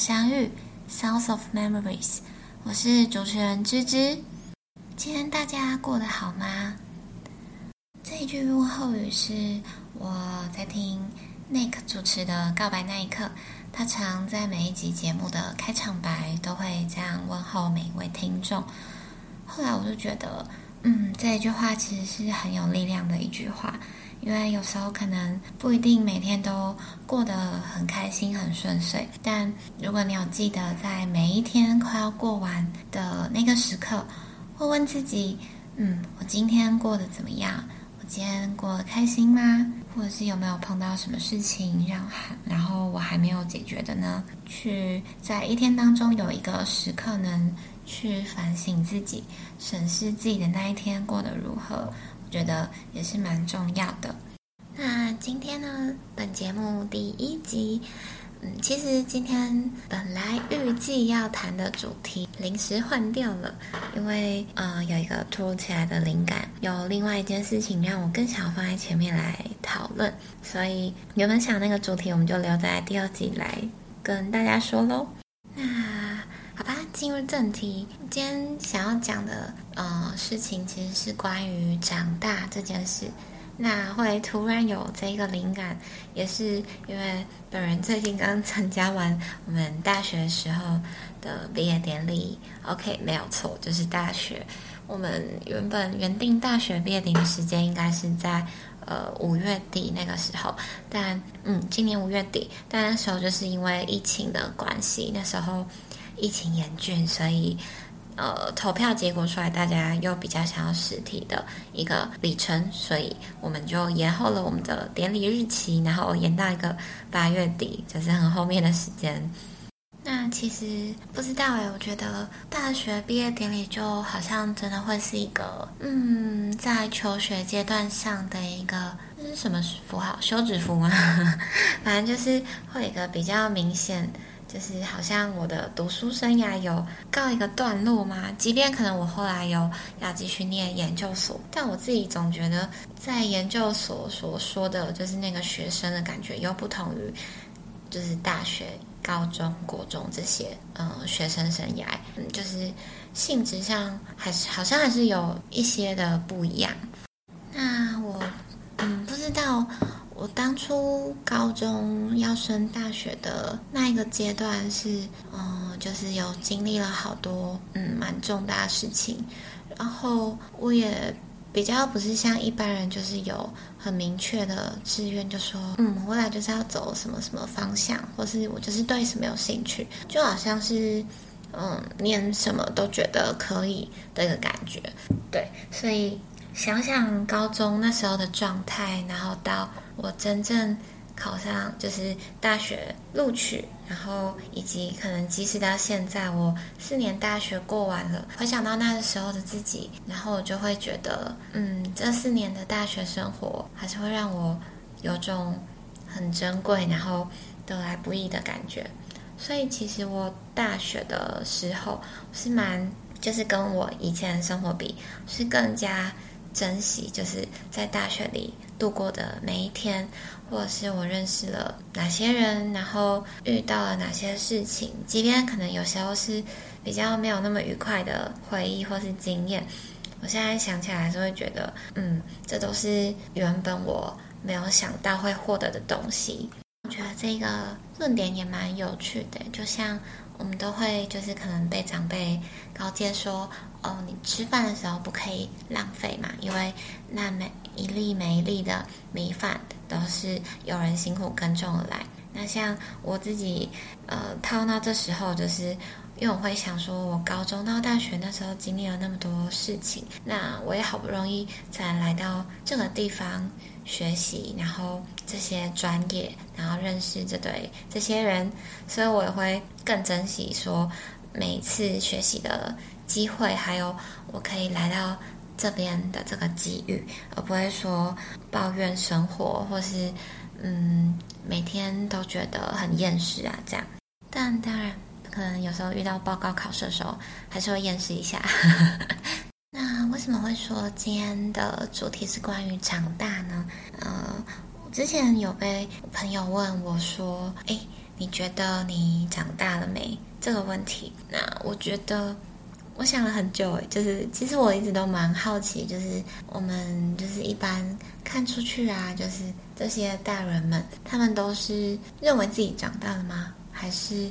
相遇 （Sounds of Memories），我是主持人芝芝。今天大家过得好吗？这一句问候语是我在听 Nick 主持的《告白那一刻》，他常在每一集节目的开场白都会这样问候每一位听众。后来我就觉得，嗯，这一句话其实是很有力量的一句话。因为有时候可能不一定每天都过得很开心、很顺遂，但如果你有记得在每一天快要过完的那个时刻，会问自己：嗯，我今天过得怎么样？我今天过得开心吗？或者是有没有碰到什么事情让然后我还没有解决的呢？去在一天当中有一个时刻能去反省自己、审视自己的那一天过得如何。觉得也是蛮重要的。那今天呢，本节目第一集，嗯，其实今天本来预计要谈的主题临时换掉了，因为呃有一个突如其来的灵感，有另外一件事情让我更想放在前面来讨论，所以原本想那个主题我们就留在第二集来跟大家说喽。进入正题。今天想要讲的呃事情，其实是关于长大这件事。那会突然有这个灵感，也是因为本人最近刚参加完我们大学时候的毕业典礼。OK，没有错，就是大学。我们原本原定大学毕业典礼时间应该是在呃五月底那个时候，但嗯，今年五月底，但那时候就是因为疫情的关系，那时候。疫情严峻，所以呃，投票结果出来，大家又比较想要实体的一个里程，所以我们就延后了我们的典礼日期，然后延到一个八月底，就是很后面的时间。那其实不知道哎，我觉得大学毕业典礼就好像真的会是一个，嗯，在求学阶段上的一个这是什么符号？休止符吗？反正就是会有一个比较明显。就是好像我的读书生涯有告一个段落吗，即便可能我后来有要继续念研究所，但我自己总觉得在研究所所说的就是那个学生的感觉又不同于，就是大学、高中、国中这些嗯学生生涯，嗯，就是性质上还是好像还是有一些的不一样。那我嗯不知道。我当初高中要升大学的那一个阶段是，嗯，就是有经历了好多，嗯，蛮重大的事情。然后我也比较不是像一般人，就是有很明确的志愿，就说，嗯，未来就是要走什么什么方向，或是我就是对什么有兴趣，就好像是，嗯，念什么都觉得可以的一个感觉。对，所以想想高中那时候的状态，然后到。我真正考上就是大学录取，然后以及可能即使到现在，我四年大学过完了，回想到那个时候的自己，然后我就会觉得，嗯，这四年的大学生活还是会让我有种很珍贵，然后得来不易的感觉。所以其实我大学的时候是蛮，就是跟我以前的生活比，是更加珍惜，就是在大学里。度过的每一天，或者是我认识了哪些人，然后遇到了哪些事情，即便可能有时候是比较没有那么愉快的回忆或是经验，我现在想起来还是会觉得，嗯，这都是原本我没有想到会获得的东西。我觉得这个论点也蛮有趣的，就像我们都会就是可能被长辈告诫说。哦，你吃饭的时候不可以浪费嘛，因为那每一粒每一粒的米饭都是有人辛苦耕种而来。那像我自己，呃，套到这时候，就是因为我会想说，我高中到大学那时候经历了那么多事情，那我也好不容易才来到这个地方学习，然后这些专业，然后认识这对这些人，所以我也会更珍惜说每一次学习的。机会，还有我可以来到这边的这个机遇，而不会说抱怨生活，或是嗯每天都觉得很厌世啊这样。但当然，可能有时候遇到报告考试的时候，还是会厌世一下。那为什么会说今天的主题是关于长大呢？呃，之前有被朋友问我说：“哎，你觉得你长大了没？”这个问题，那我觉得我想了很久，就是其实我一直都蛮好奇，就是我们就是一般看出去啊，就是这些大人们，他们都是认为自己长大了吗？还是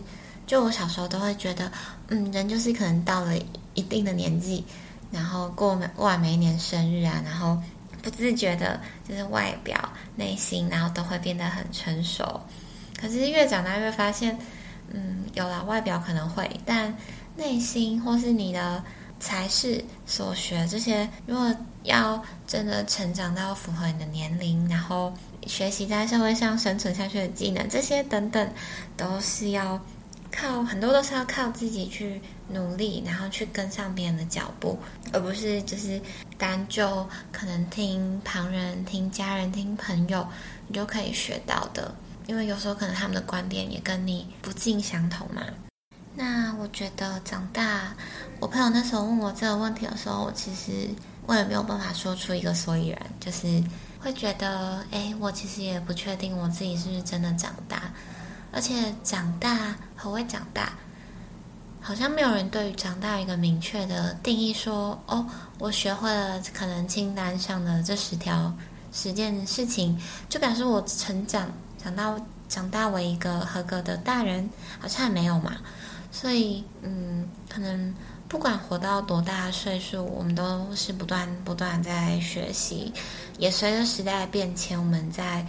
就我小时候都会觉得，嗯，人就是可能到了一定的年纪，然后过每完每一年生日啊，然后。不自觉的，就是外表、内心，然后都会变得很成熟。可是越长大越发现，嗯，有了外表可能会，但内心或是你的才是所学这些，如果要真的成长到符合你的年龄，然后学习在社会上生存下去的技能，这些等等，都是要。靠很多都是要靠自己去努力，然后去跟上别人的脚步，而不是就是单就可能听旁人、听家人、听朋友，你就可以学到的。因为有时候可能他们的观点也跟你不尽相同嘛。那我觉得长大，我朋友那时候问我这个问题的时候，我其实我也没有办法说出一个所以然，就是会觉得，哎，我其实也不确定我自己是不是真的长大。而且长大和未长大？好像没有人对于长大一个明确的定义，说哦，我学会了可能清单上的这十条十件事情，就表示我成长长大长大为一个合格的大人，好像也没有嘛。所以，嗯，可能。不管活到多大岁数，我们都是不断不断在学习，也随着时代的变迁，我们在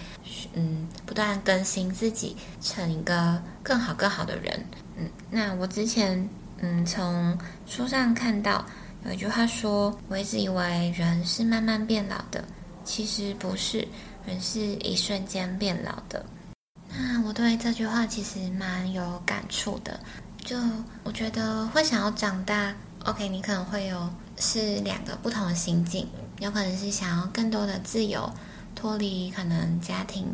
嗯不断更新自己，成一个更好更好的人。嗯，那我之前嗯从书上看到有一句话说，我一直以为人是慢慢变老的，其实不是，人是一瞬间变老的。那我对这句话其实蛮有感触的。就我觉得会想要长大，OK，你可能会有是两个不同的心境，有可能是想要更多的自由，脱离可能家庭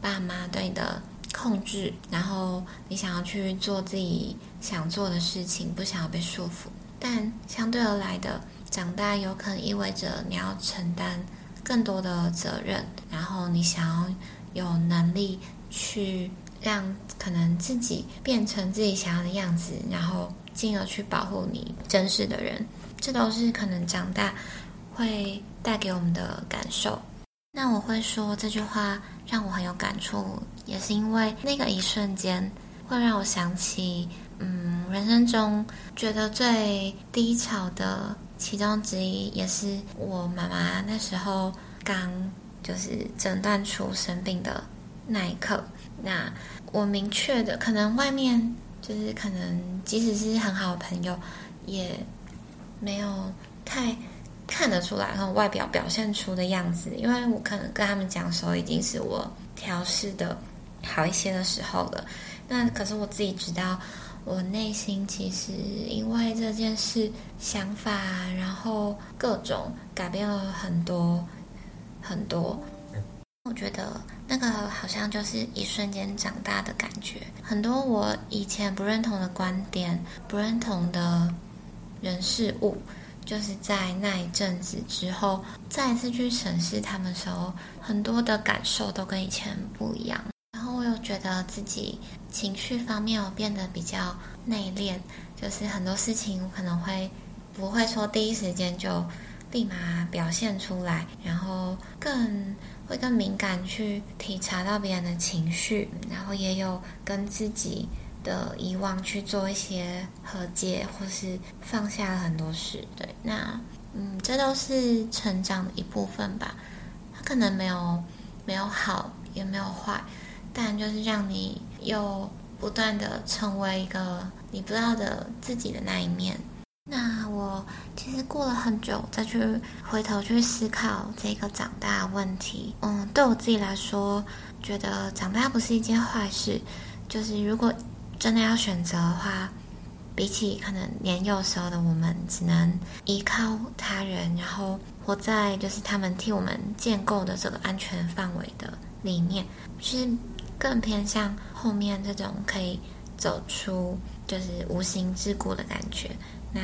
爸妈对你的控制，然后你想要去做自己想做的事情，不想要被束缚。但相对而来的长大，有可能意味着你要承担更多的责任，然后你想要有能力去。让可能自己变成自己想要的样子，然后进而去保护你真实的人，这都是可能长大会带给我们的感受。那我会说这句话让我很有感触，也是因为那个一瞬间会让我想起，嗯，人生中觉得最低潮的其中之一，也是我妈妈那时候刚就是诊断出生病的那一刻。那我明确的，可能外面就是可能，即使是很好的朋友，也没有太看得出来，然后外表表现出的样子，因为我可能跟他们讲的时候，已经是我调试的好一些的时候了。那可是我自己知道，我内心其实因为这件事想法，然后各种改变了很多很多。我觉得那个好像就是一瞬间长大的感觉，很多我以前不认同的观点、不认同的人事物，就是在那一阵子之后，再一次去审视他们的时候，很多的感受都跟以前不一样。然后我又觉得自己情绪方面我变得比较内敛，就是很多事情我可能会不会说第一时间就立马表现出来，然后更。会更敏感去体察到别人的情绪，然后也有跟自己的以往去做一些和解，或是放下了很多事。对，那嗯，这都是成长的一部分吧。它可能没有没有好，也没有坏，但就是让你又不断的成为一个你不知道的自己的那一面。那我其实过了很久再去回头去思考这个长大问题，嗯，对我自己来说，觉得长大不是一件坏事。就是如果真的要选择的话，比起可能年幼时候的我们，只能依靠他人，然后活在就是他们替我们建构的这个安全范围的里面，是更偏向后面这种可以走出就是无形之谷的感觉。那，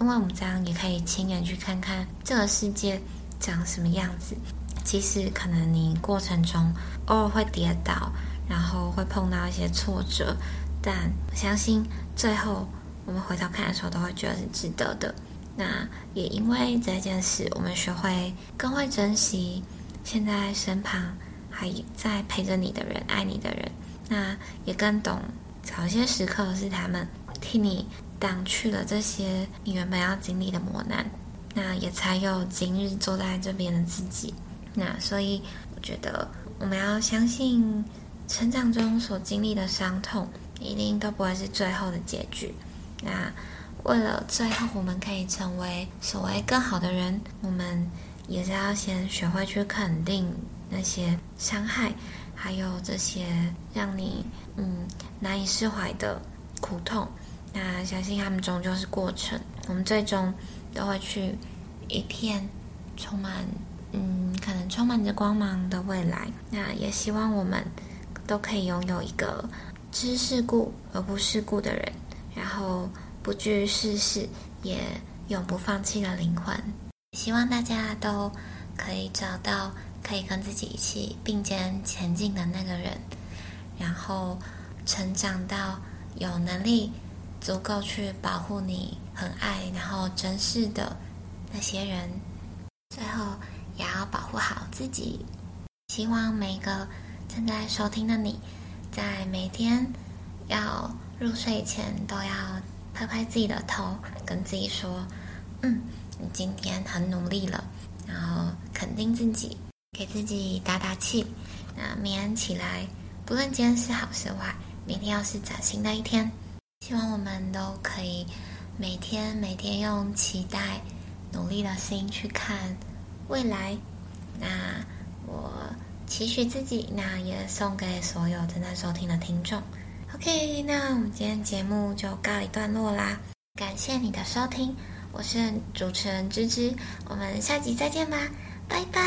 因为我们这样也可以亲眼去看看这个世界长什么样子。即使可能你过程中偶尔会跌倒，然后会碰到一些挫折，但我相信最后我们回头看的时候，都会觉得是值得的。那也因为这件事，我们学会更会珍惜现在身旁还在陪着你的人、爱你的人。那也更懂，早些时刻是他们替你挡去了这些你原本要经历的磨难。那也才有今日坐在这边的自己。那所以我觉得我们要相信，成长中所经历的伤痛一定都不会是最后的结局。那为了最后我们可以成为所谓更好的人，我们也是要先学会去肯定那些伤害，还有这些让你嗯难以释怀的苦痛。那相信他们终究是过程，我们最终都会去一片充满嗯可能充满着光芒的未来。那也希望我们都可以拥有一个知世故而不世故的人，然后。不惧世事，也永不放弃的灵魂。希望大家都可以找到可以跟自己一起并肩前进的那个人，然后成长到有能力足够去保护你、很爱然后珍视的那些人。最后，也要保护好自己。希望每个正在收听的你，在每天要入睡前都要。拍拍自己的头，跟自己说：“嗯，你今天很努力了。”然后肯定自己，给自己打打气。那明天起来，不论今天是好是坏，明天又是崭新的一天。希望我们都可以每天每天用期待、努力的心去看未来。那我期许自己，那也送给所有正在收听的听众。OK，那我们今天节目就告一段落啦，感谢你的收听，我是主持人芝芝，我们下集再见吧，拜拜。